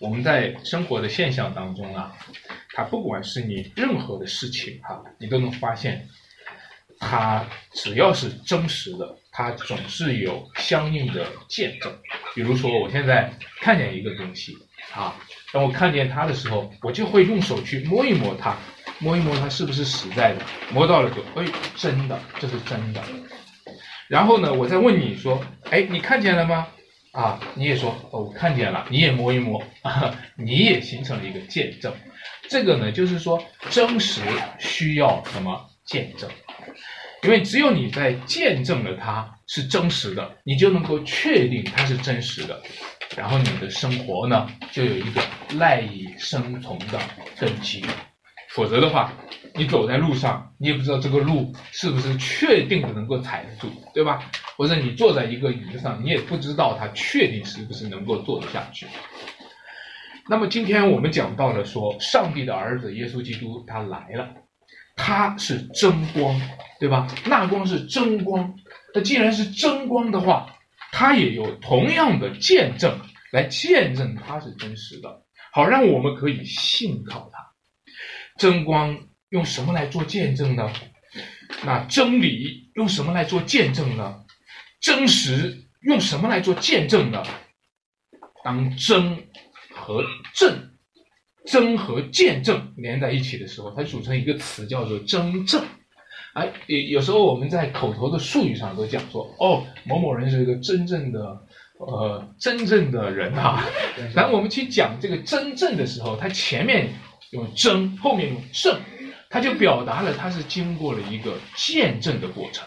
我们在生活的现象当中啊，它不管是你任何的事情哈，你都能发现，它只要是真实的，它总是有相应的见证。比如说，我现在看见一个东西啊，当我看见它的时候，我就会用手去摸一摸它，摸一摸它是不是实在的，摸到了就哎，真的，这是真的。然后呢，我再问你说，哎，你看见了吗？啊，你也说，我看见了，你也摸一摸，啊，你也形成了一个见证。这个呢，就是说真实需要什么见证？因为只有你在见证了它是真实的，你就能够确定它是真实的，然后你的生活呢就有一个赖以生存的根基。否则的话，你走在路上，你也不知道这个路是不是确定的能够踩得住，对吧？或者你坐在一个椅子上，你也不知道它确定是不是能够坐得下去。那么今天我们讲到了说，上帝的儿子耶稣基督他来了，他是真光，对吧？那光是真光，那既然是真光的话，他也有同样的见证来见证他是真实的，好让我们可以信靠他。真光用什么来做见证呢？那真理用什么来做见证呢？真实用什么来做见证呢？当真和正、真和见证连在一起的时候，它组成一个词叫做真正。哎，有有时候我们在口头的术语上都讲说，哦，某某人是一个真正的，呃，真正的人啊。然后我们去讲这个真正的时候，它前面。用真，后面用正，它就表达了它是经过了一个见证的过程。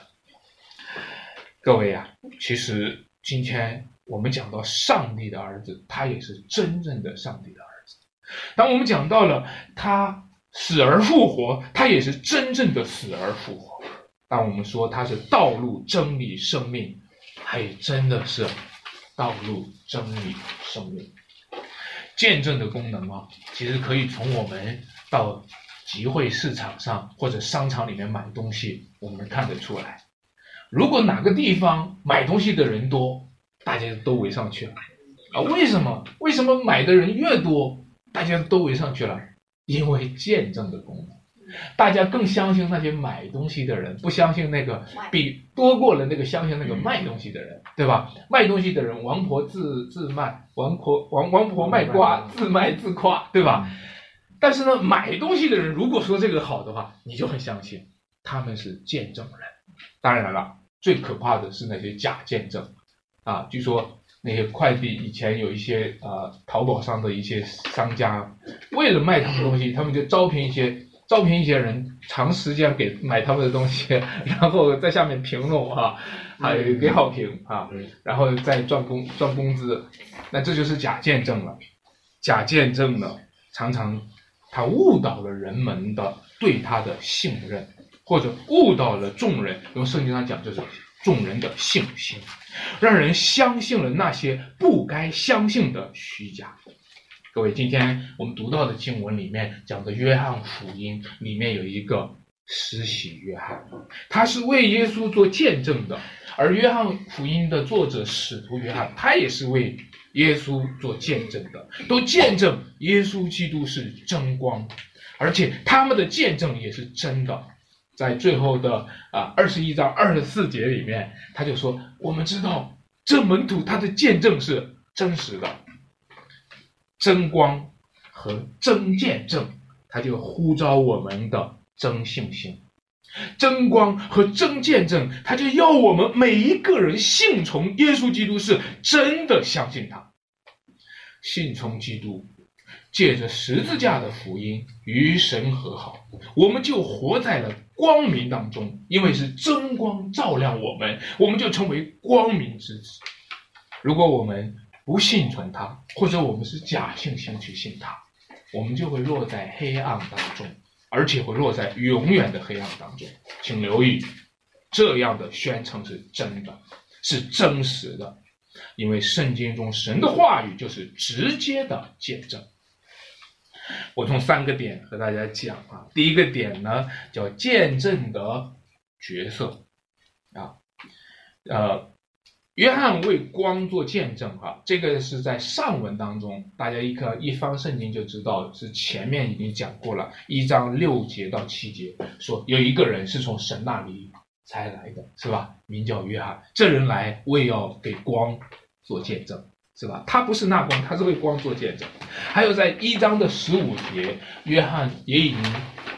各位呀，其实今天我们讲到上帝的儿子，他也是真正的上帝的儿子。当我们讲到了他死而复活，他也是真正的死而复活。当我们说他是道路、真理、生命，他也真的是道路、真理、生命。见证的功能啊，其实可以从我们到集会市场上或者商场里面买东西，我们看得出来。如果哪个地方买东西的人多，大家都围上去了啊？为什么？为什么买的人越多，大家都围上去了？因为见证的功能。大家更相信那些买东西的人，不相信那个比多过了那个相信那个卖东西的人，对吧？卖东西的人，王婆自自卖，王婆王王婆卖瓜，自卖自夸，对吧？但是呢，买东西的人如果说这个好的话，你就很相信他们是见证人。当然了，最可怕的是那些假见证啊！据说那些快递以前有一些呃，淘宝上的一些商家，为了卖他们东西，他们就招聘一些。招聘一些人，长时间给买他们的东西，然后在下面评论啊，还有给好评啊，然后再赚工赚工资，那这就是假见证了。假见证呢，常常他误导了人们的对他的信任，或者误导了众人。用圣经上讲，就是众人的信心，让人相信了那些不该相信的虚假。各位，今天我们读到的经文里面讲的约翰福音里面有一个施洗约翰，他是为耶稣做见证的，而约翰福音的作者使徒约翰，他也是为耶稣做见证的，都见证耶稣基督是真光，而且他们的见证也是真的。在最后的啊二十一章二十四节里面，他就说：“我们知道这门徒他的见证是真实的。”真光和真见证，他就呼召我们的真信心；真光和真见证，他就要我们每一个人信从耶稣基督，是真的相信他，信从基督，借着十字架的福音与神和好，我们就活在了光明当中，因为是真光照亮我们，我们就成为光明之子。如果我们不信从他，或者我们是假信心去信他，我们就会落在黑暗当中，而且会落在永远的黑暗当中。请留意，这样的宣称是真的，是真实的，因为圣经中神的话语就是直接的见证。我从三个点和大家讲啊，第一个点呢叫见证的角色啊，呃。约翰为光做见证，哈，这个是在上文当中，大家一看一翻圣经就知道，是前面已经讲过了，一章六节到七节，说有一个人是从神那里才来的，是吧？名叫约翰，这人来为要给光做见证，是吧？他不是那光，他是为光做见证。还有在一章的十五节，约翰也已经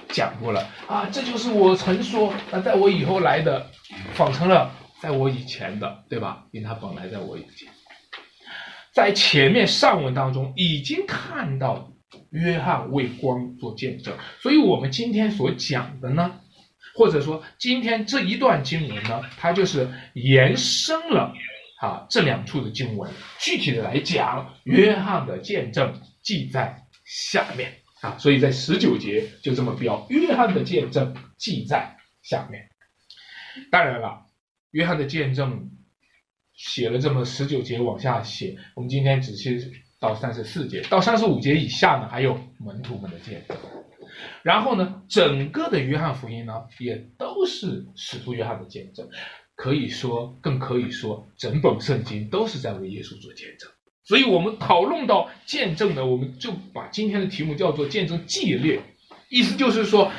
讲过了啊，这就是我曾说，那在我以后来的，仿成了。在我以前的，对吧？因为他本来在我以前，在前面上文当中已经看到约翰为光做见证，所以我们今天所讲的呢，或者说今天这一段经文呢，它就是延伸了啊这两处的经文。具体的来讲，约翰的见证记在下面啊，所以在十九节就这么标：约翰的见证记在下面。当然了。约翰的见证写了这么十九节往下写，我们今天只是到三十四节，到三十五节以下呢，还有门徒们的见证。然后呢，整个的约翰福音呢，也都是使徒约翰的见证，可以说，更可以说，整本圣经都是在为耶稣做见证。所以，我们讨论到见证呢，我们就把今天的题目叫做“见证纪律”，意思就是说。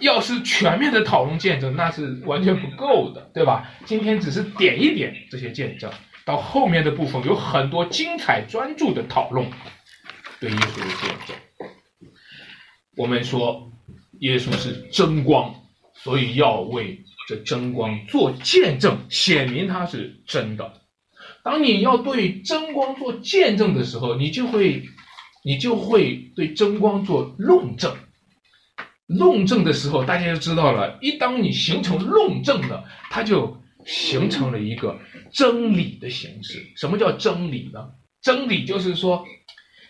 要是全面的讨论见证，那是完全不够的，对吧？今天只是点一点这些见证，到后面的部分有很多精彩专注的讨论，对耶稣的见证。我们说耶稣是真光，所以要为这真光做见证，显明它是真的。当你要对真光做见证的时候，你就会，你就会对真光做论证。论证的时候，大家就知道了。一当你形成论证了，它就形成了一个真理的形式。什么叫真理呢？真理就是说，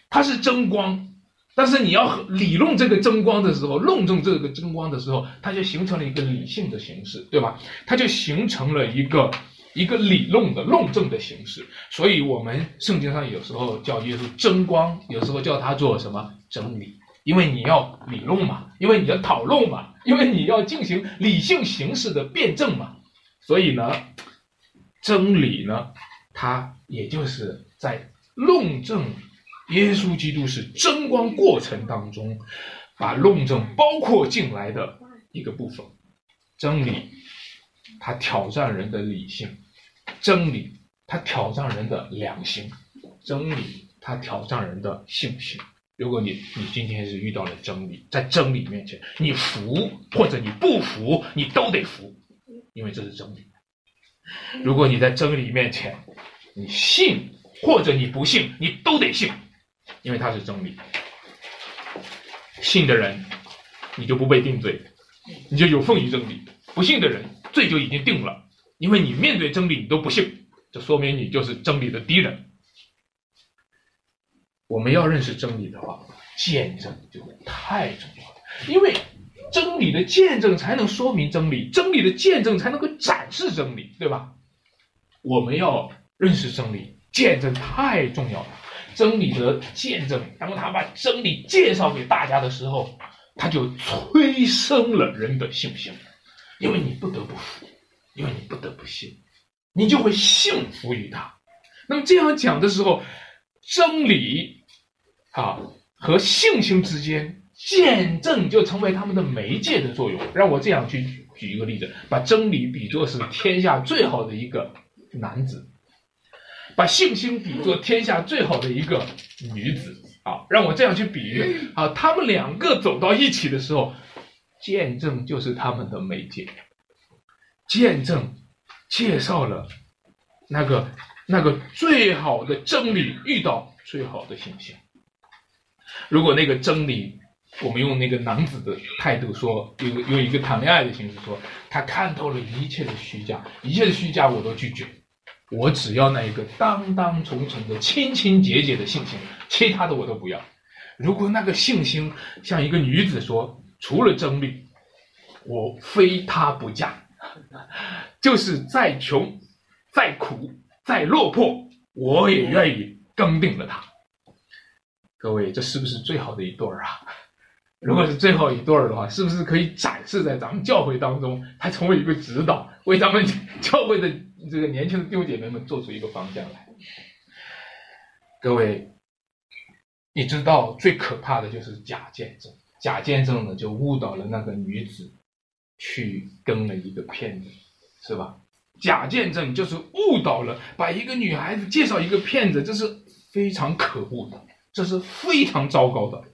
它是真光，但是你要理论这个争光的时候，论证这个争光的时候，它就形成了一个理性的形式，对吧？它就形成了一个一个理论的论证的形式。所以，我们圣经上有时候叫耶稣争光，有时候叫它做什么真理。因为你要理论嘛，因为你要讨论嘛，因为你要进行理性形式的辩证嘛，所以呢，真理呢，它也就是在论证耶稣基督是真光过程当中，把论证包括进来的一个部分。真理，它挑战人的理性；真理，它挑战人的良心；真理，它挑战人的信心。如果你你今天是遇到了真理，在真理面前，你服或者你不服，你都得服，因为这是真理。如果你在真理面前，你信或者你不信，你都得信，因为它是真理。信的人，你就不被定罪，你就有奉于真理；不信的人，罪就已经定了，因为你面对真理你都不信，这说明你就是真理的敌人。我们要认识真理的话，见证就太重要了。因为真理的见证才能说明真理，真理的见证才能够展示真理，对吧？我们要认识真理，见证太重要了。真理的见证，当他把真理介绍给大家的时候，他就催生了人的信心，因为你不得不服，因为你不得不信，你就会信服于他。那么这样讲的时候，真理。啊，和信心之间，见证就成为他们的媒介的作用。让我这样去举一个例子，把真理比作是天下最好的一个男子，把信心比作天下最好的一个女子。啊，让我这样去比喻啊，他们两个走到一起的时候，见证就是他们的媒介，见证介绍了那个那个最好的真理遇到最好的信心。如果那个真理，我们用那个男子的态度说，用用一个谈恋爱的形式说，他看透了一切的虚假，一切的虚假我都拒绝，我只要那一个当当从从的清清洁洁的信心，其他的我都不要。如果那个信心像一个女子说，除了真理，我非他不嫁，就是再穷、再苦、再落魄，我也愿意跟定了他。各位，这是不是最好的一对儿啊？如果是最后一对儿的话，是不是可以展示在咱们教会当中，它成为一个指导，为咱们教会的这个年轻的弟兄姐妹们做出一个方向来。各位，你知道最可怕的就是假见证，假见证呢就误导了那个女子，去跟了一个骗子，是吧？假见证就是误导了，把一个女孩子介绍一个骗子，这是非常可恶的，这是非常糟糕的。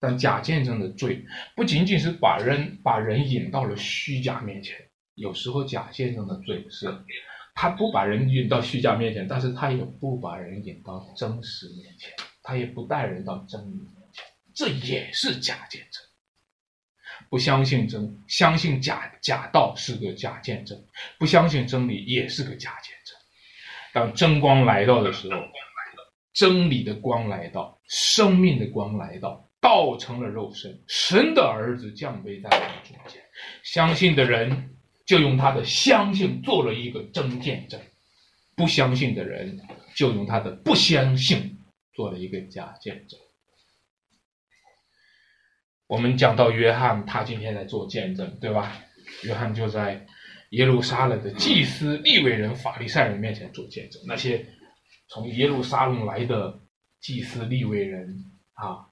但假见证的罪不仅仅是把人把人引到了虚假面前，有时候假见证的罪是，他不把人引到虚假面前，但是他也不把人引到真实面前，他也不带人到真理面前，这也是假见证。不相信真，相信假假道是个假见证；不相信真理也是个假见证。当真光来到的时候，真理的光来到，生命的光来到，道成了肉身，神的儿子降卑在我们中间。相信的人就用他的相信做了一个真见证，不相信的人就用他的不相信做了一个假见证。我们讲到约翰，他今天在做见证，对吧？约翰就在耶路撒冷的祭司、利未人、法利赛人面前做见证。那些从耶路撒冷来的祭司、利未人啊，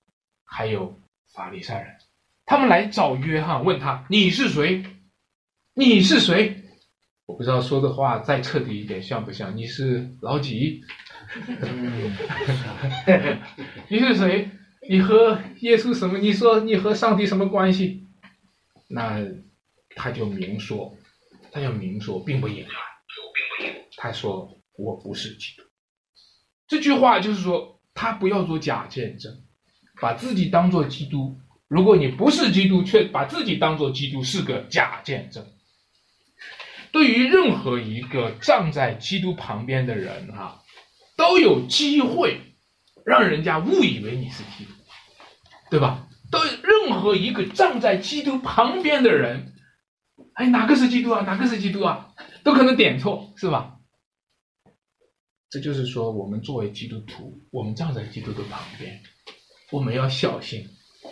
还有法利赛人，他们来找约翰，问他：“你是谁？你是谁？”我不知道说的话再彻底一点像不像？你是老几？你是谁？你和耶稣什么？你说你和上帝什么关系？那他就明说，他就明说，并不隐瞒。他说我不是基督。这句话就是说，他不要做假见证，把自己当做基督。如果你不是基督，却把自己当做基督，是个假见证。对于任何一个站在基督旁边的人啊，都有机会。让人家误以为你是基督，对吧？都任何一个站在基督旁边的人，哎，哪个是基督啊？哪个是基督啊？都可能点错，是吧？这就是说，我们作为基督徒，我们站在基督的旁边，我们要小心，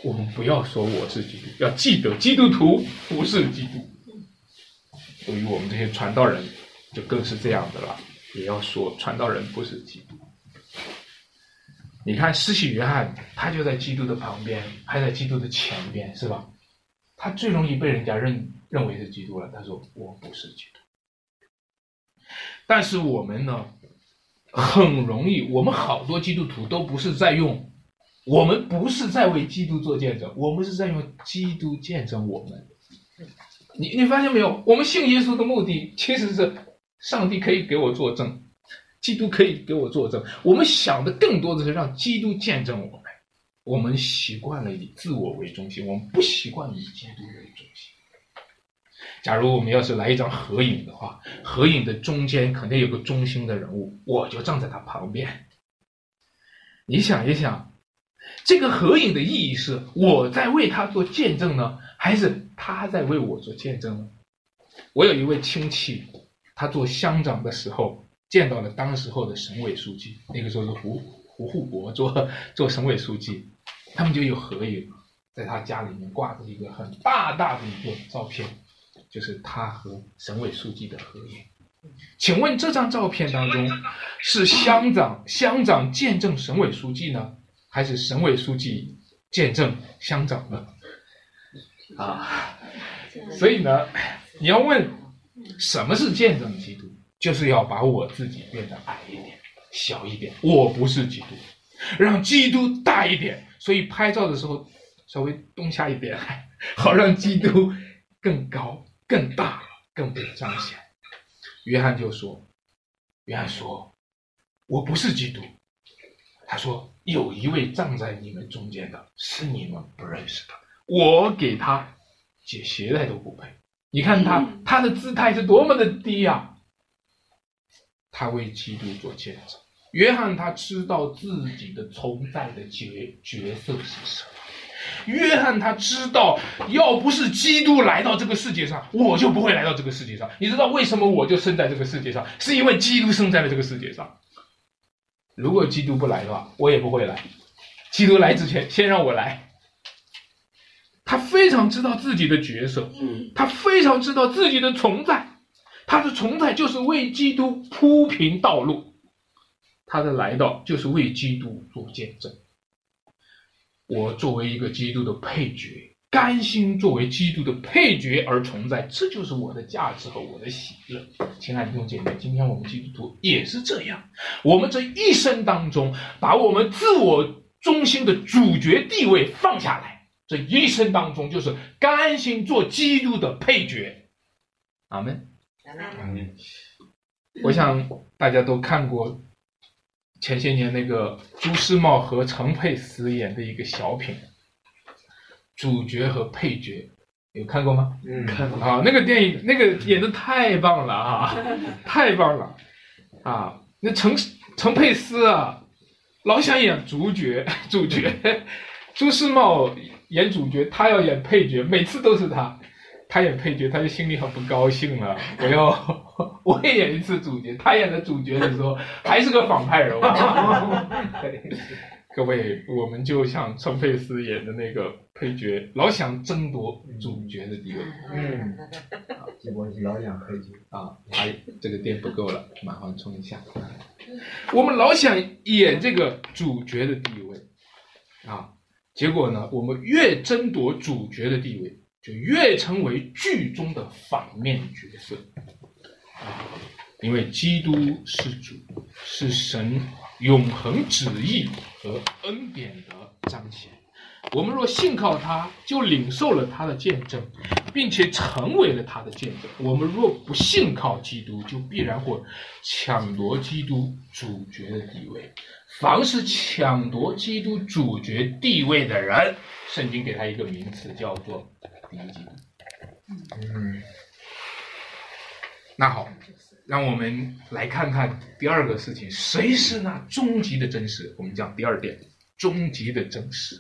我们不要说我是基督，要记得基督徒不是基督。对于我们这些传道人，就更是这样的了，也要说传道人不是基督。你看，施洗约翰，他就在基督的旁边，还在基督的前边，是吧？他最容易被人家认认为是基督了。他说：“我不是基督。”但是我们呢，很容易，我们好多基督徒都不是在用，我们不是在为基督做见证，我们是在用基督见证我们。你你发现没有？我们信耶稣的目的其实是上帝可以给我作证。基督可以给我作证。我们想的更多的是让基督见证我们。我们习惯了以自我为中心，我们不习惯以基督为中心。假如我们要是来一张合影的话，合影的中间肯定有个中心的人物，我就站在他旁边。你想一想，这个合影的意义是我在为他做见证呢，还是他在为我做见证？我有一位亲戚，他做乡长的时候。见到了当时候的省委书记，那个时候是胡胡护国做做省委书记，他们就有合影，在他家里面挂着一个很大大的一个照片，就是他和省委书记的合影。请问这张照片当中是乡长乡长见证省委书记呢，还是省委书记见证乡长呢？啊，所以呢，你要问什么是见证基督？就是要把我自己变得矮一点、小一点。我不是基督，让基督大一点。所以拍照的时候稍微动下一点，好让基督更高、更大、更被彰显。约翰就说：“约翰说，我不是基督。他说有一位站在你们中间的，是你们不认识的。我给他解鞋带都不配。你看他，他的姿态是多么的低呀！”他为基督做见证。约翰他知道自己的存在的角角色是什么。约翰他知道，要不是基督来到这个世界上，我就不会来到这个世界上。你知道为什么我就生在这个世界上？是因为基督生在了这个世界上。如果基督不来的话，我也不会来。基督来之前，先让我来。他非常知道自己的角色，他非常知道自己的存在。他的存在就是为基督铺平道路，他的来到就是为基督做见证。我作为一个基督的配角。甘心作为基督的配角而存在，这就是我的价值和我的喜乐。亲爱的弟兄姐妹，今天我们基督徒也是这样。我们这一生当中，把我们自我中心的主角地位放下来，这一生当中就是甘心做基督的配角。阿门。阿门。我想大家都看过前些年那个朱时茂和陈佩斯演的一个小品。主角和配角有看过吗？嗯，看过啊。那个电影，那个演的太棒了啊，太棒了啊！那陈陈佩斯啊，老想演主角，主角朱时茂演主角，他要演配角，每次都是他，他演配角，他就心里很不高兴了。我要 我也演一次主角，他演的主角的时候还是个反派人物。各位，我们就像陈佩斯演的那个配角，老想争夺主角的地位。嗯，结果是老想配角啊！哎，这个电不够了，马上充一下。我们老想演这个主角的地位啊，结果呢，我们越争夺主角的地位，就越成为剧中的反面角色啊！因为基督是主，是神。永恒旨意和恩典的彰显，我们若信靠他，就领受了他的见证，并且成为了他的见证。我们若不信靠基督，就必然会抢夺基督主角的地位。凡是抢夺基督主角地位的人，圣经给他一个名词，叫做敌基督。嗯，那好。让我们来看看第二个事情，谁是那终极的真实？我们讲第二点，终极的真实。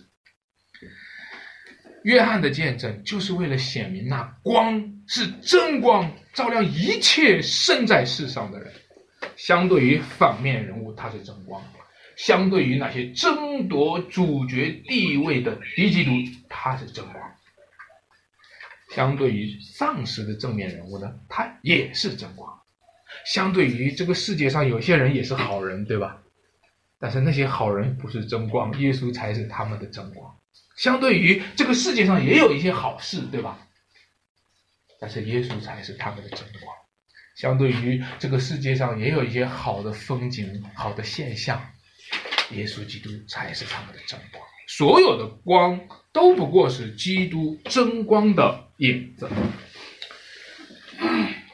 约翰的见证就是为了显明那光是真光，照亮一切生在世上的人。相对于反面人物，他是真光；相对于那些争夺主角地位的敌基督，他是真光；相对于丧尸的正面人物呢，他也是真光。相对于这个世界上有些人也是好人，对吧？但是那些好人不是真光，耶稣才是他们的真光。相对于这个世界上也有一些好事，对吧？但是耶稣才是他们的真光。相对于这个世界上也有一些好的风景、好的现象，耶稣基督才是他们的真光。所有的光都不过是基督真光的影子。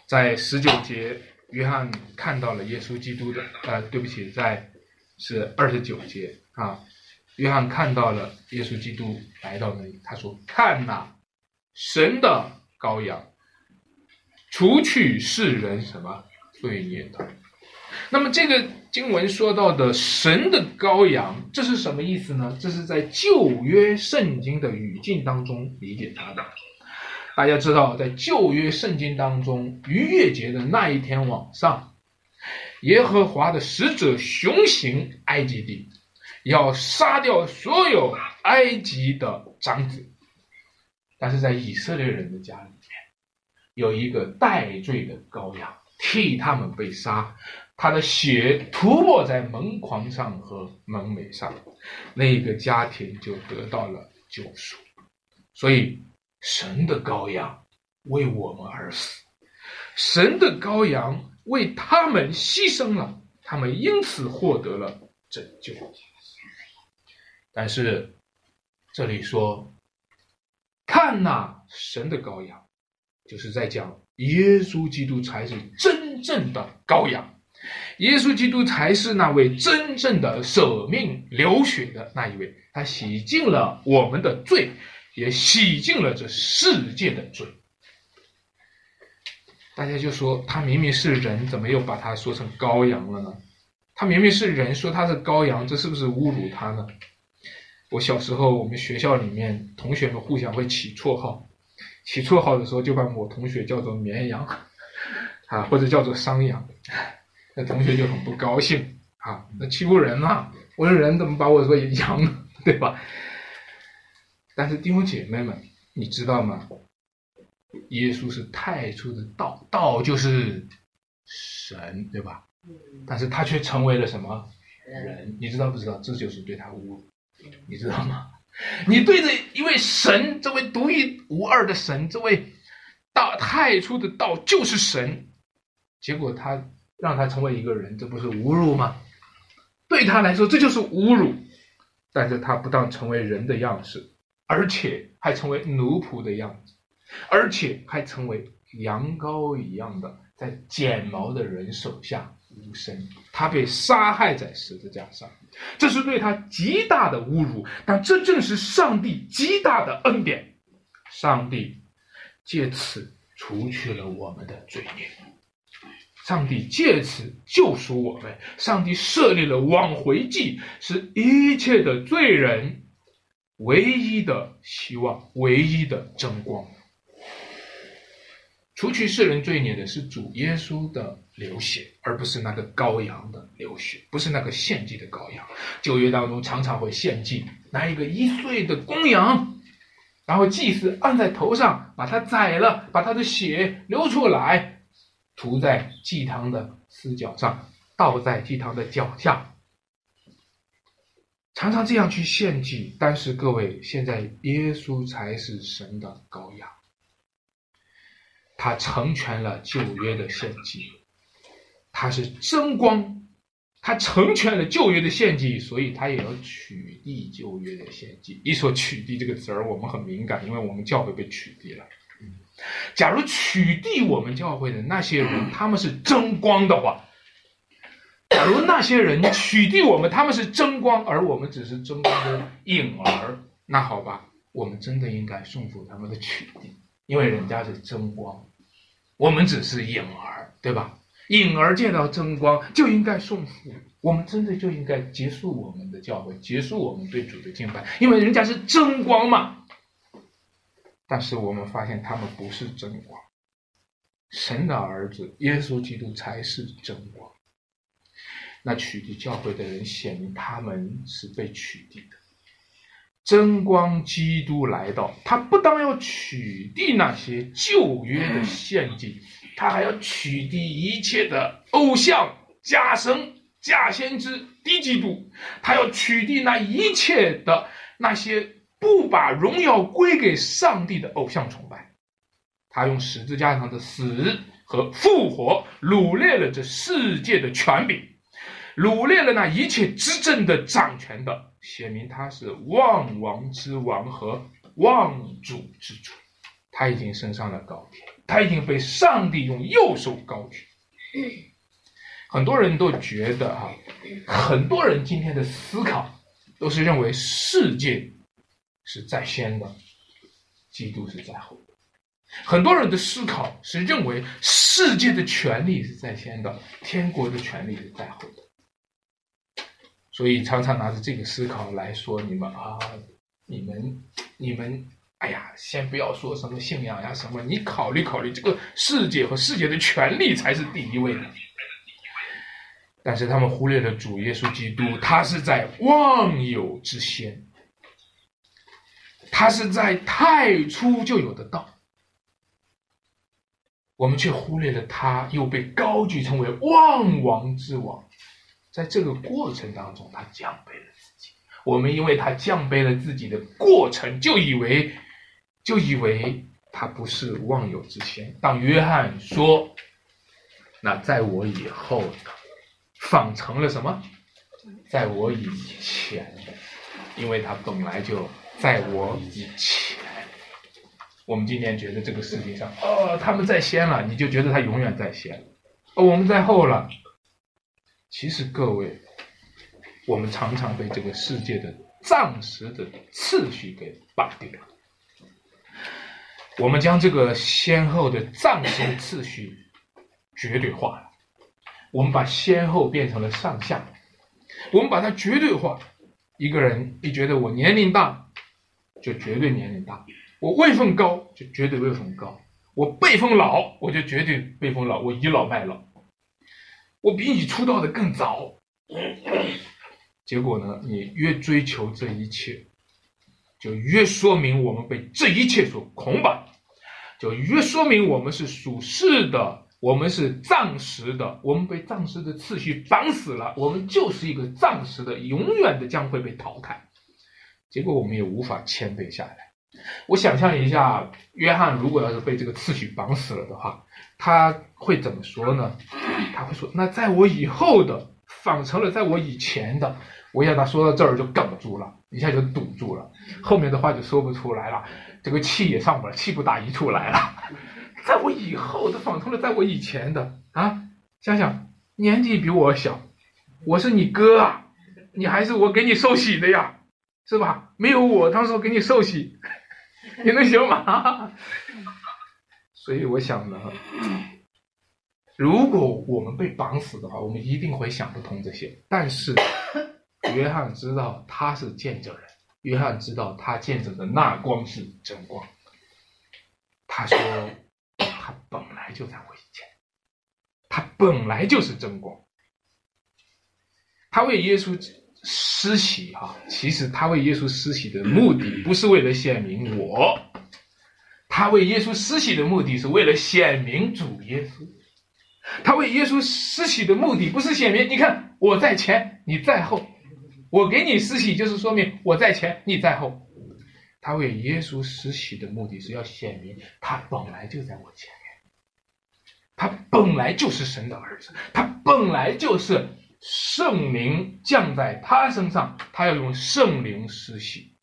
在十九节。约翰看到了耶稣基督的，呃，对不起，在是二十九节啊。约翰看到了耶稣基督来到那里，他说：“看呐，神的羔羊，除去世人什么罪孽的。”那么这个经文说到的神的羔羊，这是什么意思呢？这是在旧约圣经的语境当中理解它的。大家知道，在旧约圣经当中，逾越节的那一天晚上，耶和华的使者雄行埃及地，要杀掉所有埃及的长子。但是在以色列人的家里面，有一个代罪的羔羊，替他们被杀，他的血涂抹在门框上和门楣上，那个家庭就得到了救赎。所以。神的羔羊为我们而死，神的羔羊为他们牺牲了，他们因此获得了拯救。但是这里说，看呐，神的羔羊，就是在讲耶稣基督才是真正的羔羊，耶稣基督才是那位真正的舍命流血的那一位，他洗净了我们的罪。也洗净了这世界的罪。大家就说他明明是人，怎么又把他说成羔羊了呢？他明明是人，说他是羔羊，这是不是侮辱他呢？我小时候，我们学校里面同学们互相会起绰号，起绰号的时候就把某同学叫做绵羊，啊，或者叫做山羊，那同学就很不高兴啊，那欺负人啊！我说人怎么把我说羊呢？对吧？但是弟兄姐妹们，你知道吗？耶稣是太初的道，道就是神，对吧？但是他却成为了什么人？你知道不知道？这就是对他侮辱，你知道吗？你对着一位神，这位独一无二的神，这位大太初的道就是神，结果他让他成为一个人，这不是侮辱吗？对他来说，这就是侮辱。但是他不但成为人的样式，而且还成为奴仆的样子，而且还成为羊羔一样的在剪毛的人手下无声。他被杀害在十字架上，这是对他极大的侮辱。但这正是上帝极大的恩典，上帝借此除去了我们的罪孽。上帝借此救赎我们，上帝设立了挽回祭，是一切的罪人唯一的希望，唯一的争光。除去世人罪孽的是主耶稣的流血，而不是那个羔羊的流血，不是那个献祭的羔羊。旧约当中常常会献祭，拿一个一岁的公羊，然后祭司按在头上，把它宰了，把它的血流出来。涂在祭堂的死角上，倒在祭堂的脚下，常常这样去献祭。但是各位，现在耶稣才是神的羔羊，他成全了旧约的献祭，他是真光，他成全了旧约的献祭，所以他也要取缔旧约的献祭。一说取缔这个词儿，我们很敏感，因为我们教会被取缔了。假如取缔我们教会的那些人，他们是争光的话；假如那些人取缔我们，他们是争光，而我们只是争光的影儿，那好吧，我们真的应该顺服他们的取缔，因为人家是争光，我们只是影儿，对吧？影儿见到争光就应该顺服，我们真的就应该结束我们的教会，结束我们对主的敬拜，因为人家是争光嘛。但是我们发现他们不是真光，神的儿子耶稣基督才是真光。那取缔教会的人显明他们是被取缔的。真光基督来到，他不但要取缔那些旧约的献祭，他还要取缔一切的偶像、假神、假先知、低基督，他要取缔那一切的那些。不把荣耀归给上帝的偶像崇拜，他用十字架上的死和复活掳掠了这世界的权柄，掳掠了那一切执政的掌权的，写明他是万王之王和万主之主。他已经升上了高天，他已经被上帝用右手高举。很多人都觉得哈，很多人今天的思考都是认为世界。是在先的，基督是在后的。很多人的思考是认为世界的权利是在先的，天国的权利是在后的。所以常常拿着这个思考来说你们啊，你们你们，哎呀，先不要说什么信仰呀什么，你考虑考虑这个世界和世界的权利才是第一位的。但是他们忽略了主耶稣基督，他是在万有之先。他是在太初就有的道，我们却忽略了他，又被高举成为万王之王。在这个过程当中，他降卑了自己。我们因为他降卑了自己的过程，就以为就以为他不是万有之先。当约翰说：“那在我以后的，仿成了什么？在我以前，因为他本来就。”在我以前，我们今天觉得这个世界上，哦，他们在先了，你就觉得他永远在先；哦，我们在后了。其实各位，我们常常被这个世界的暂时的次序给绑定了。我们将这个先后的暂时次序绝对化了，我们把先后变成了上下，我们把它绝对化。一个人一觉得我年龄大。就绝对年龄大，我位分高就绝对位分高，我辈分老我就绝对辈分老，我倚老卖老，我比你出道的更早。结果呢，你越追求这一切，就越说明我们被这一切所捆绑，就越说明我们是属世的，我们是暂时的，我们被暂时的次序绑死了，我们就是一个暂时的，永远的将会被淘汰。结果我们也无法谦卑下来。我想象一下，约翰如果要是被这个次序绑死了的话，他会怎么说呢？他会说：“那在我以后的仿成了在我以前的。”我一下他说到这儿就哽住了，一下就堵住了，后面的话就说不出来了，这个气也上不来，气不打一处来了。在我以后的仿成了在我以前的啊，想想年纪比我小，我是你哥啊，你还是我给你受洗的呀，是吧？没有我当时给你受洗。你能行吗？所以我想呢，如果我们被绑死的话，我们一定会想不通这些。但是约翰知道他是见证人，约翰知道他见证的那光是真光。他说他本来就在我以前，他本来就是真光。他为耶稣。施洗哈，其实他为耶稣施洗的目的不是为了显明我，他为耶稣施洗的目的是为了显明主耶稣。他为耶稣施洗的目的不是显明，你看我在前，你在后，我给你施洗就是说明我在前，你在后。他为耶稣施洗的目的是要显明他本来就在我前面，他本来就是神的儿子，他本来就是。圣灵降在他身上，他要用圣灵施洗。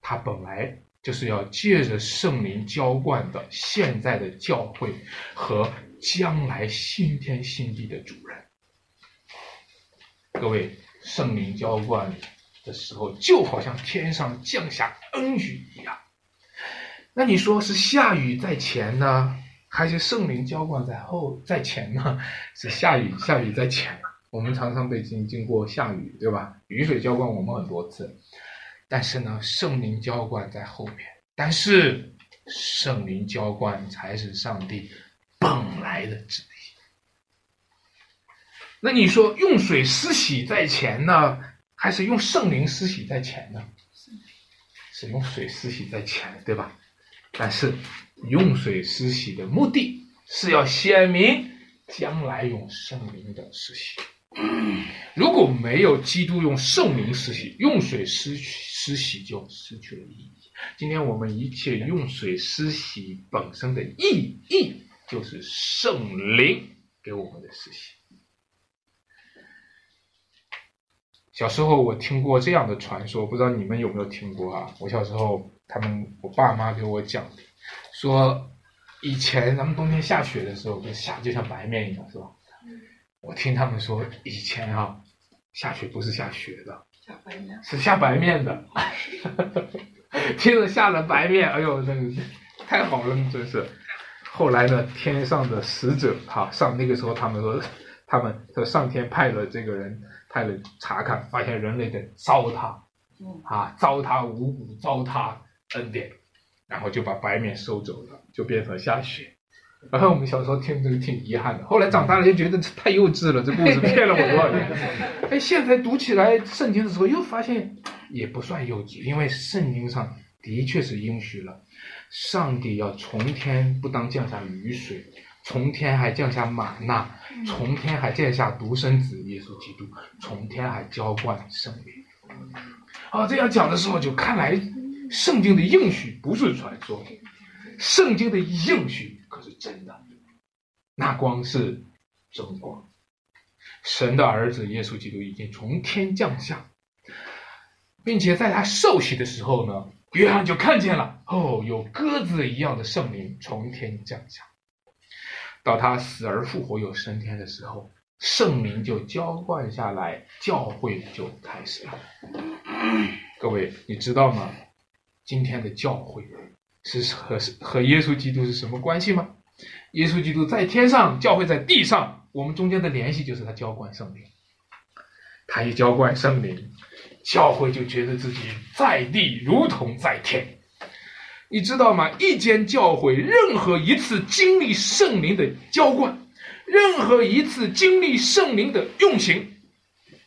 他本来就是要借着圣灵浇灌的现在的教会和将来新天新地的主人。各位，圣灵浇灌的时候，就好像天上降下恩雨一样。那你说是下雨在前呢？还是圣灵浇灌在后在前呢？是下雨，下雨在前。我们常常被经经过下雨，对吧？雨水浇灌我们很多次，但是呢，圣灵浇灌在后面。但是圣灵浇灌才是上帝本来的旨意。那你说用水施洗在前呢，还是用圣灵施洗在前呢？是用水施洗在前，对吧？但是。用水施洗的目的是要显明将来用圣灵的施洗。如果没有基督用圣灵施洗，用水施施洗就失去了意义。今天我们一切用水施洗本身的意义，就是圣灵给我们的施洗。小时候我听过这样的传说，不知道你们有没有听过啊？我小时候，他们我爸妈给我讲。说以前咱们冬天下雪的时候，就下就像白面一样，是吧？我听他们说以前啊，下雪不是下雪的，下白面是下白面的。听着下了白面，哎呦，真是太好了，真是。后来呢，天上的使者哈上那个时候，他们说他们说上天派了这个人派了查看，发现人类在糟蹋，啊，糟蹋五谷，糟蹋恩典。然后就把白面收走了，就变成下雪。然后我们小时候听这个挺遗憾的，后来长大了就觉得太幼稚了，这故事骗了我多少年。哎，现在读起来圣经的时候又发现也不算幼稚，因为圣经上的确是应许了，上帝要从天不当降下雨水，从天还降下玛纳，从天还降下独生子耶稣基督，从天还浇灌圣灵。啊，这样讲的时候就看来。圣经的应许不是传说，圣经的应许可是真的。那光是真光，神的儿子耶稣基督已经从天降下，并且在他受洗的时候呢，约翰就看见了哦，有鸽子一样的圣灵从天降下。到他死而复活又升天的时候，圣灵就浇灌下来，教会就开始了。各位，你知道吗？今天的教会是和和耶稣基督是什么关系吗？耶稣基督在天上，教会在地上，我们中间的联系就是他浇灌圣灵。他一浇灌圣灵，教会就觉得自己在地如同在天。你知道吗？一间教会任何一次经历圣灵的浇灌，任何一次经历圣灵的用行，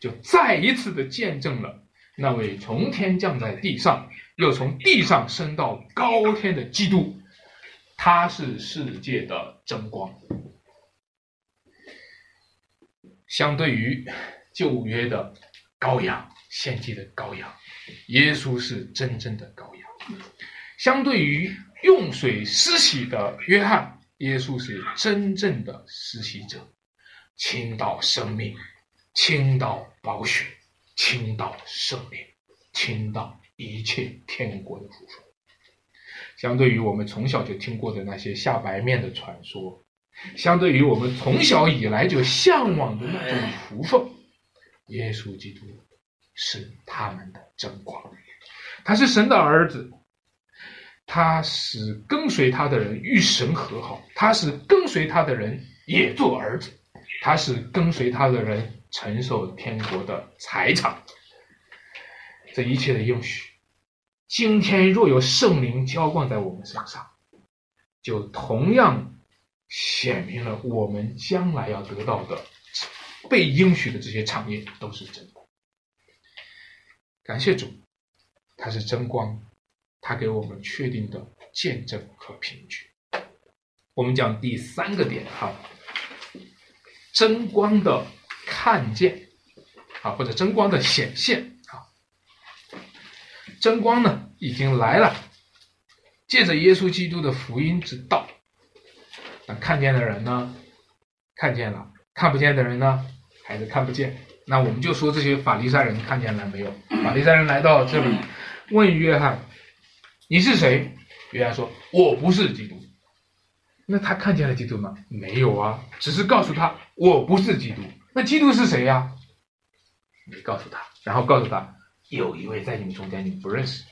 就再一次的见证了那位从天降在地上。又从地上升到高天的基督，他是世界的真光。相对于旧约的羔羊献祭的羔羊，耶稣是真正的羔羊；相对于用水施洗的约翰，耶稣是真正的施洗者，倾倒生命，倾倒宝血，倾倒圣灵，倾倒一切天国的福分。相对于我们从小就听过的那些下白面的传说。相对于我们从小以来就向往的那种福分，耶稣基督是他们的真光，他是神的儿子，他使跟随他的人与神和好，他使跟随他的人也做儿子，他是跟随他的人承受天国的财产，这一切的应许，今天若有圣灵浇灌在我们身上，就同样。显明了我们将来要得到的被应许的这些产业都是真的。感谢主，他是真光，他给我们确定的见证和凭据。我们讲第三个点哈，真光的看见啊，或者真光的显现，真光呢已经来了，借着耶稣基督的福音之道。那看见的人呢，看见了；看不见的人呢，还是看不见。那我们就说这些法利赛人看见了没有？法利赛人来到这里，问约翰：“你是谁？”约翰说：“我不是基督。”那他看见了基督吗？没有啊，只是告诉他：“我不是基督。”那基督是谁呀？没告诉他，然后告诉他：“有一位在你们中间，你不认识。”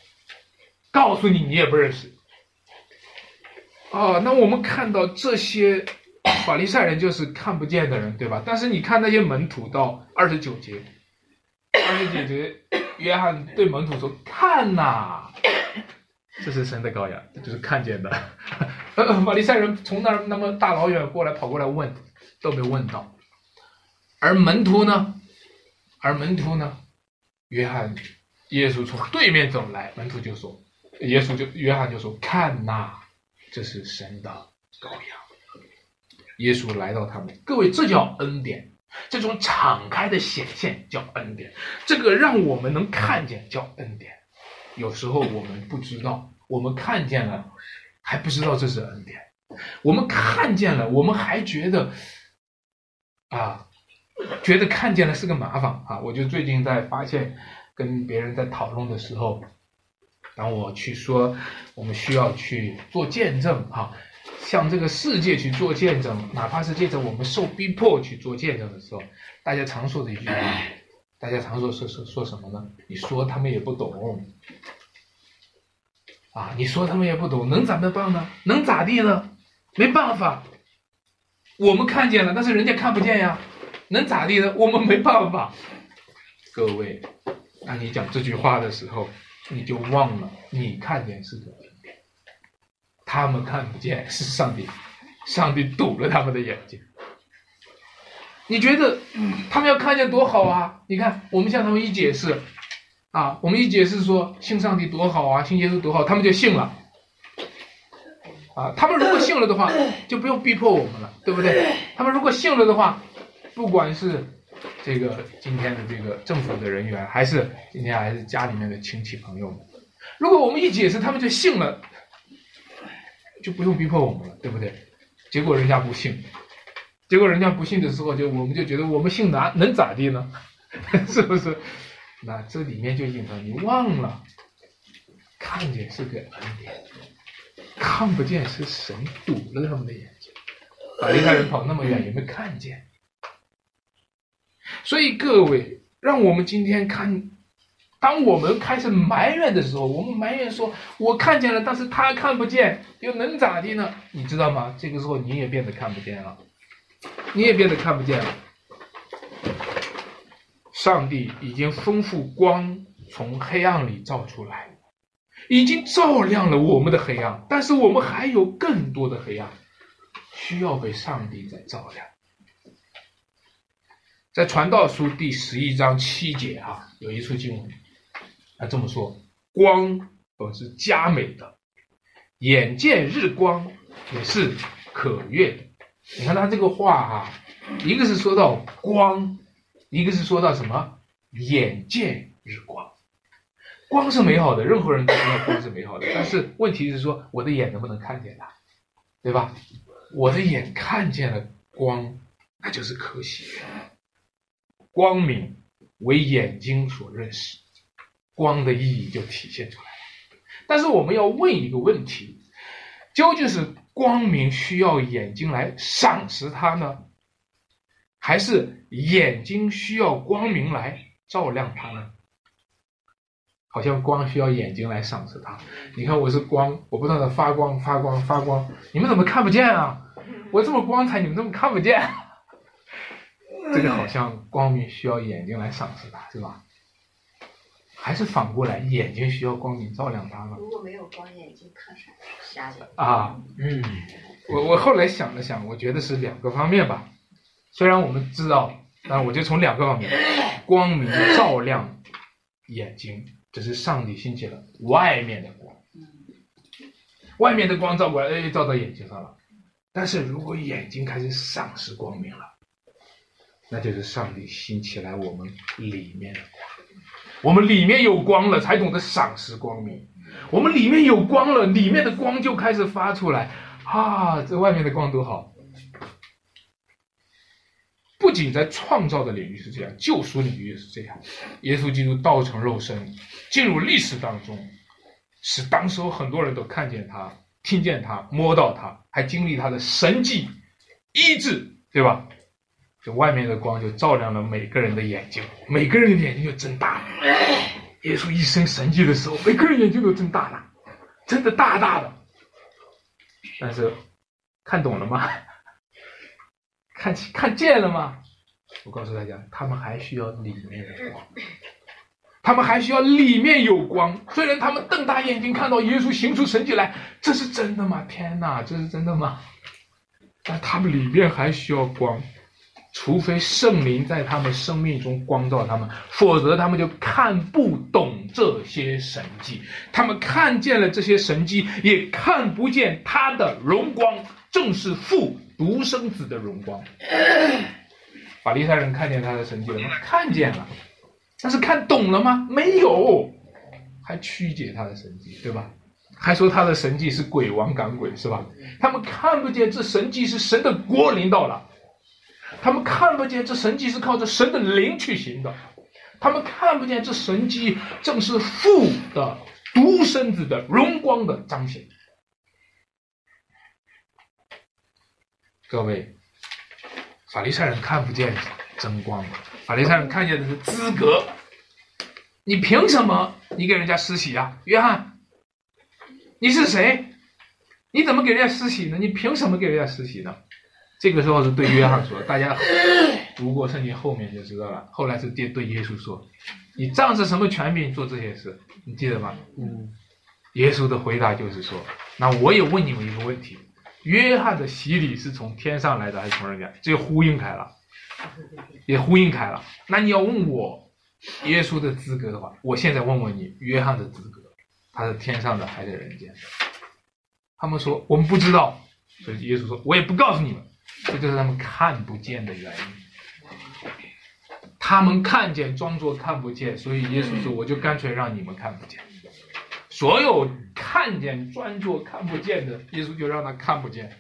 告诉你，你也不认识。哦，那我们看到这些法利赛人就是看不见的人，对吧？但是你看那些门徒到二十九节，二十九节，约翰对门徒说：“看呐，这是神的羔羊，就是看见的。”法利赛人从那儿那么大老远过来跑过来问，都没问到。而门徒呢？而门徒呢？约翰，耶稣从对面走来，门徒就说：“耶稣就约翰就说，看呐。”这是神的羔羊，耶稣来到他们，各位，这叫恩典，这种敞开的显现叫恩典，这个让我们能看见叫恩典。有时候我们不知道，我们看见了还不知道这是恩典，我们看见了，我们还觉得啊，觉得看见了是个麻烦啊。我就最近在发现，跟别人在讨论的时候。当我去说，我们需要去做见证，哈，向这个世界去做见证，哪怕是借着我们受逼迫去做见证的时候，大家常说的一句话，大家常说说说说什么呢？你说他们也不懂，啊，你说他们也不懂，能怎么办呢？能咋地呢？没办法，我们看见了，但是人家看不见呀，能咋地呢？我们没办法。各位，当你讲这句话的时候。你就忘了，你看见是个恩典，他们看不见是上帝，上帝堵了他们的眼睛。你觉得他们要看见多好啊？你看，我们向他们一解释，啊，我们一解释说信上帝多好啊，信耶稣多好，他们就信了。啊，他们如果信了的话，就不用逼迫我们了，对不对？他们如果信了的话，不管是。这个今天的这个政府的人员，还是今天还是家里面的亲戚朋友们，如果我们一解释，他们就信了，就不用逼迫我们了，对不对？结果人家不信，结果人家不信的时候，就我们就觉得我们信哪能咋地呢？是不是？那这里面就隐藏你忘了，看见是个恩典，看不见是神堵了他们的眼睛，把一家人跑那么远，也没看见？所以各位，让我们今天看，当我们开始埋怨的时候，我们埋怨说：“我看见了，但是他看不见，又能咋地呢？”你知道吗？这个时候你也变得看不见了，你也变得看不见了。上帝已经丰富光从黑暗里照出来，已经照亮了我们的黑暗，但是我们还有更多的黑暗，需要被上帝再照亮。在传道书第十一章七节啊，有一处经文，他这么说：光本是佳美的，眼见日光，也是可悦的。你看他这个话啊，一个是说到光，一个是说到什么眼见日光。光是美好的，任何人都知道光是美好的，但是问题是说我的眼能不能看见它，对吧？我的眼看见了光，那就是可喜。光明为眼睛所认识，光的意义就体现出来了。但是我们要问一个问题：究竟是光明需要眼睛来赏识它呢，还是眼睛需要光明来照亮它呢？好像光需要眼睛来赏识它。你看我是光，我不断的发光发光发光，你们怎么看不见啊？我这么光彩，你们怎么看不见？这个好像光明需要眼睛来赏识它，是吧？还是反过来，眼睛需要光明照亮它呢？如果没有光，眼睛看啥？瞎的。啊，嗯，我我后来想了想，我觉得是两个方面吧。虽然我们知道，但我就从两个方面，光明照亮眼睛，这是上帝兴起了外面的光，外面的光照过来，哎，照到眼睛上了。但是如果眼睛开始丧失光明了，那就是上帝兴起来我们里面的光。我们里面有光了，才懂得赏识光明。我们里面有光了，里面的光就开始发出来啊！这外面的光多好。不仅在创造的领域是这样，救赎领域也是这样。耶稣基督道成肉身，进入历史当中，使当时很多人都看见他、听见他、摸到他，还经历他的神迹医治，对吧？这外面的光就照亮了每个人的眼睛，每个人的眼睛就睁大了。耶稣一生神迹的时候，每个人眼睛都睁大了，睁得大大的。但是看懂了吗？看看见了吗？我告诉大家，他们还需要里面的光，他们还需要里面有光。虽然他们瞪大眼睛看到耶稣行出神迹来，这是真的吗？天哪，这是真的吗？但他们里面还需要光，除非圣灵在他们生命中光照他们，否则他们就看不懂这些神迹。他们看见了这些神迹，也看不见他的荣光，正是父。独生子的荣光，法利赛人看见他的神迹了吗？看见了，但是看懂了吗？没有，还曲解他的神迹，对吧？还说他的神迹是鬼王赶鬼，是吧？他们看不见这神迹是神的国临到了，他们看不见这神迹是靠着神的灵去行的，他们看不见这神迹正是父的独生子的荣光的彰显。各位，法利赛人看不见真光，法利赛人看见的是资格。你凭什么你给人家施洗呀，约翰？你是谁？你怎么给人家施洗呢？你凭什么给人家施洗呢？这个时候是对约翰说，大家读过圣经后面就知道了。后来是对对耶稣说，你仗着什么权柄做这些事？你记得吗？嗯。耶稣的回答就是说，那我也问你们一个问题。约翰的洗礼是从天上来的还是从人间？这呼应开了，也呼应开了。那你要问我耶稣的资格的话，我现在问问你，约翰的资格，他是天上的还是人间的？他们说我们不知道，所以耶稣说，我也不告诉你们，这就是他们看不见的原因。他们看见装作看不见，所以耶稣说，我就干脆让你们看不见。所有看见装作看不见的，耶稣就让他看不见。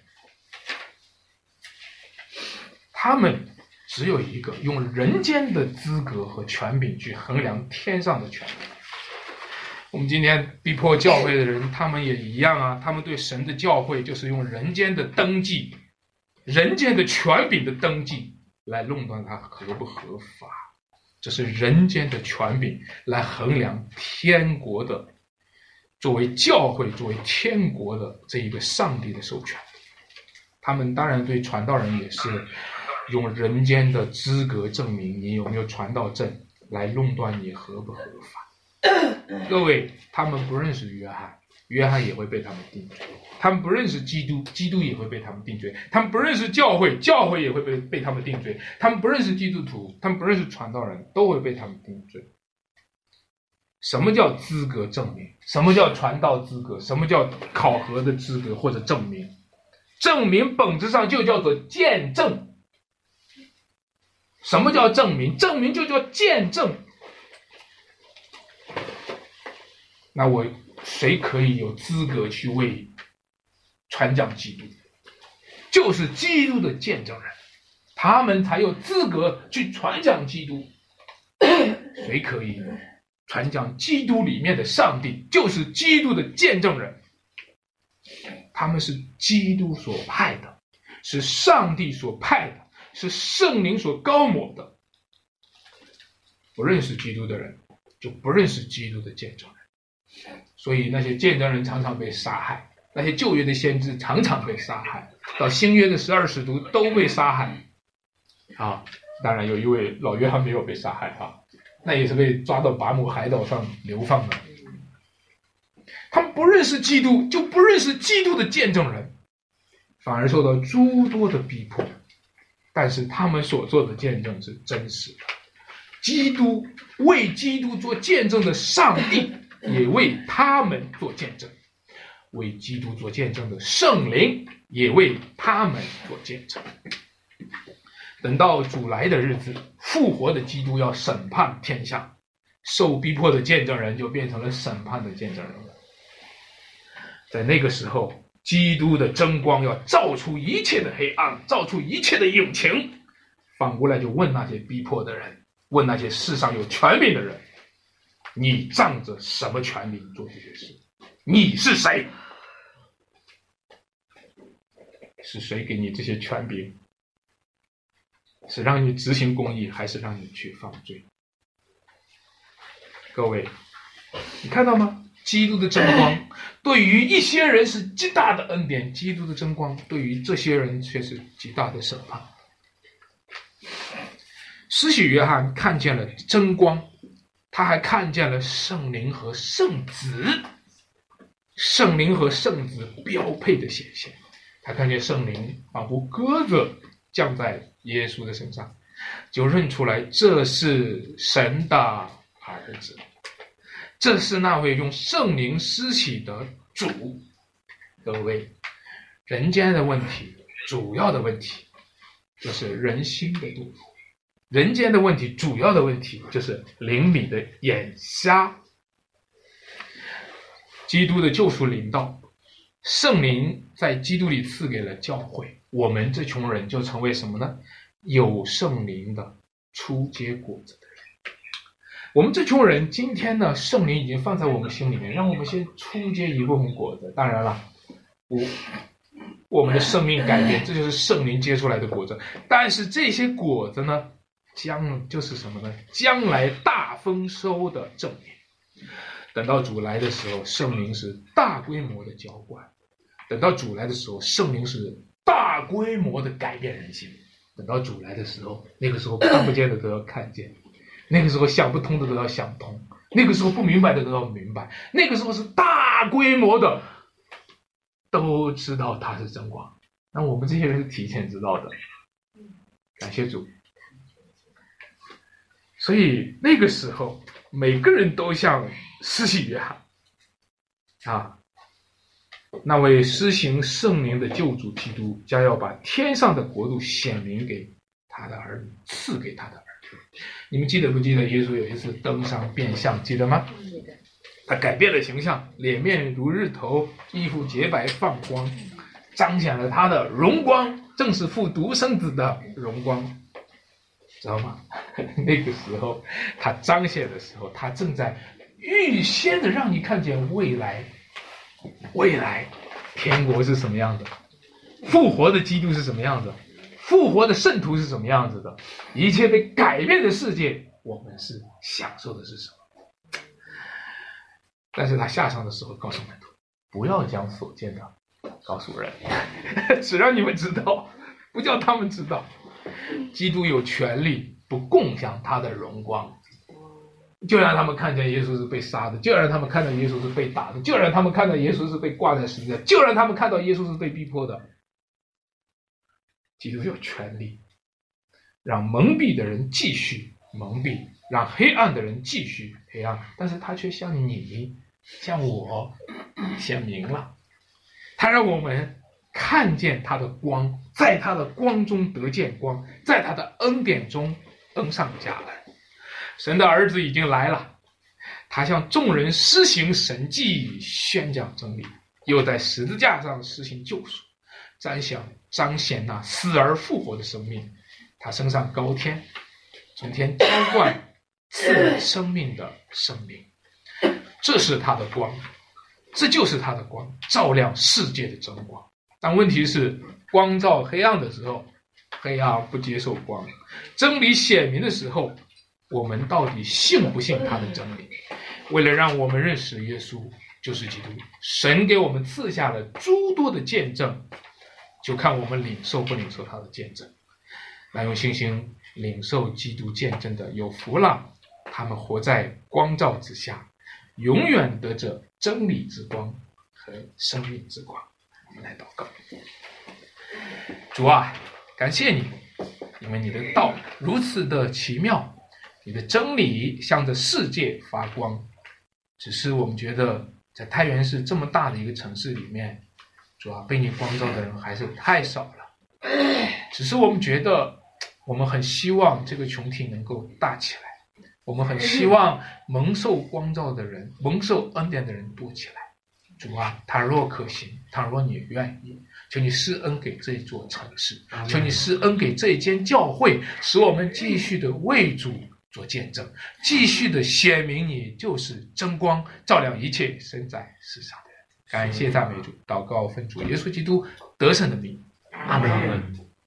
他们只有一个用人间的资格和权柄去衡量天上的权柄。我们今天逼迫教会的人，他们也一样啊。他们对神的教会就是用人间的登记、人间的权柄的登记来论断它合不合法。这是人间的权柄来衡量天国的。作为教会，作为天国的这一个上帝的授权，他们当然对传道人也是用人间的资格证明你有没有传道证来论断你合不合法。各位，他们不认识约翰，约翰也会被他们定罪；他们不认识基督，基督也会被他们定罪；他们不认识教会，教会也会被被他们定罪；他们不认识基督徒，他们不认识传道人，都会被他们定罪。什么叫资格证明？什么叫传道资格？什么叫考核的资格或者证明？证明本质上就叫做见证。什么叫证明？证明就叫见证。那我谁可以有资格去为传讲基督？就是基督的见证人，他们才有资格去传讲基督。谁可以传讲基督里面的上帝？就是基督的见证人。他们是基督所派的，是上帝所派的，是圣灵所高抹的。不认识基督的人，就不认识基督的见证人。所以那些见证人常常被杀害，那些旧约的先知常常被杀害，到新约的十二使徒都被杀害。啊，当然有一位老约翰没有被杀害啊，那也是被抓到拔姆海岛上流放的。他们不认识基督，就不认识基督的见证人，反而受到诸多的逼迫。但是他们所做的见证是真实的。基督为基督做见证的上帝，也为他们做见证；为基督做见证的圣灵，也为他们做见证。等到主来的日子，复活的基督要审判天下，受逼迫的见证人就变成了审判的见证人了。在那个时候，基督的真光要照出一切的黑暗，照出一切的隐情。反过来就问那些逼迫的人，问那些世上有权柄的人：“你仗着什么权柄做这些事？你是谁？是谁给你这些权柄？是让你执行公义，还是让你去犯罪？”各位，你看到吗？基督的真光对于一些人是极大的恩典，基督的真光对于这些人却是极大的审判。施洗约翰看见了真光，他还看见了圣灵和圣子，圣灵和圣子标配的显现。他看见圣灵仿佛鸽子降在耶稣的身上，就认出来这是神的儿子。这是那位用圣灵施洗的主，各位，人间的问题，主要的问题就是人心的堕落；人间的问题，主要的问题就是灵里的眼瞎。基督的救赎临到，圣灵在基督里赐给了教会，我们这群人就成为什么呢？有圣灵的初结果子的人。我们这群人今天呢，圣灵已经放在我们心里面，让我们先出结一部分果子。当然了，我我们的生命改变，这就是圣灵结出来的果子。但是这些果子呢，将就是什么呢？将来大丰收的证明。等到主来的时候，圣灵是大规模的浇灌；等到主来的时候，圣灵是大规模的改变人心。等到主来的时候，那个时候看不见的都要看见。那个时候想不通的都要想通，那个时候不明白的都要明白，那个时候是大规模的，都知道他是真光。那我们这些人是提前知道的，感谢主。所以那个时候，每个人都像施洗约翰啊，那位施行圣灵的救主基督，将要把天上的国度显明给他的儿女，赐给他的。你们记得不记得耶稣有一次登上变相，记得吗？他改变了形象，脸面如日头，衣服洁白放光，彰显了他的荣光，正是父独生子的荣光，知道吗？那个时候他彰显的时候，他正在预先的让你看见未来，未来天国是什么样的，复活的基督是什么样子。复活的圣徒是什么样子的？一切被改变的世界，我们是享受的是什么？但是他下场的时候告诉门徒，不要将所见的告诉人，只让你们知道，不叫他们知道。基督有权利不共享他的荣光，就让他们看见耶稣是被杀的，就让他们看到耶稣是被打的，就让他们看到耶稣是被挂在十字架，就让他们看到耶稣是被逼迫的。基督有权利让蒙蔽的人继续蒙蔽，让黑暗的人继续黑暗，但是他却向你、向我显明了。他让我们看见他的光，在他的光中得见光，在他的恩典中登上加恩。神的儿子已经来了，他向众人施行神迹，宣讲真理，又在十字架上实行救赎，彰显彰显那死而复活的生命。他升上高天，从天浇灌赐生命的生命，这是他的光，这就是他的光，照亮世界的真光。但问题是，光照黑暗的时候，黑暗不接受光；真理显明的时候，我们到底信不信他的真理？为了让我们认识耶稣就是基督，神给我们赐下了诸多的见证，就看我们领受不领受他的见证。那用信心领受基督见证的有福了，他们活在光照之下，永远得着真理之光和生命之光。我们来祷告，主啊，感谢你，因为你的道如此的奇妙，你的真理向着世界发光。只是我们觉得，在太原市这么大的一个城市里面，主啊，被你光照的人还是太少了。只是我们觉得，我们很希望这个群体能够大起来，我们很希望蒙受光照的人、蒙受恩典的人多起来。主啊，倘若可行，倘若你愿意，求你施恩给这座城市，求你施恩给这间教会，使我们继续的为主做见证，继续的显明你就是真光，照亮一切生在世上的人。感谢赞美主，祷告奉主耶稣基督得胜的名，阿门。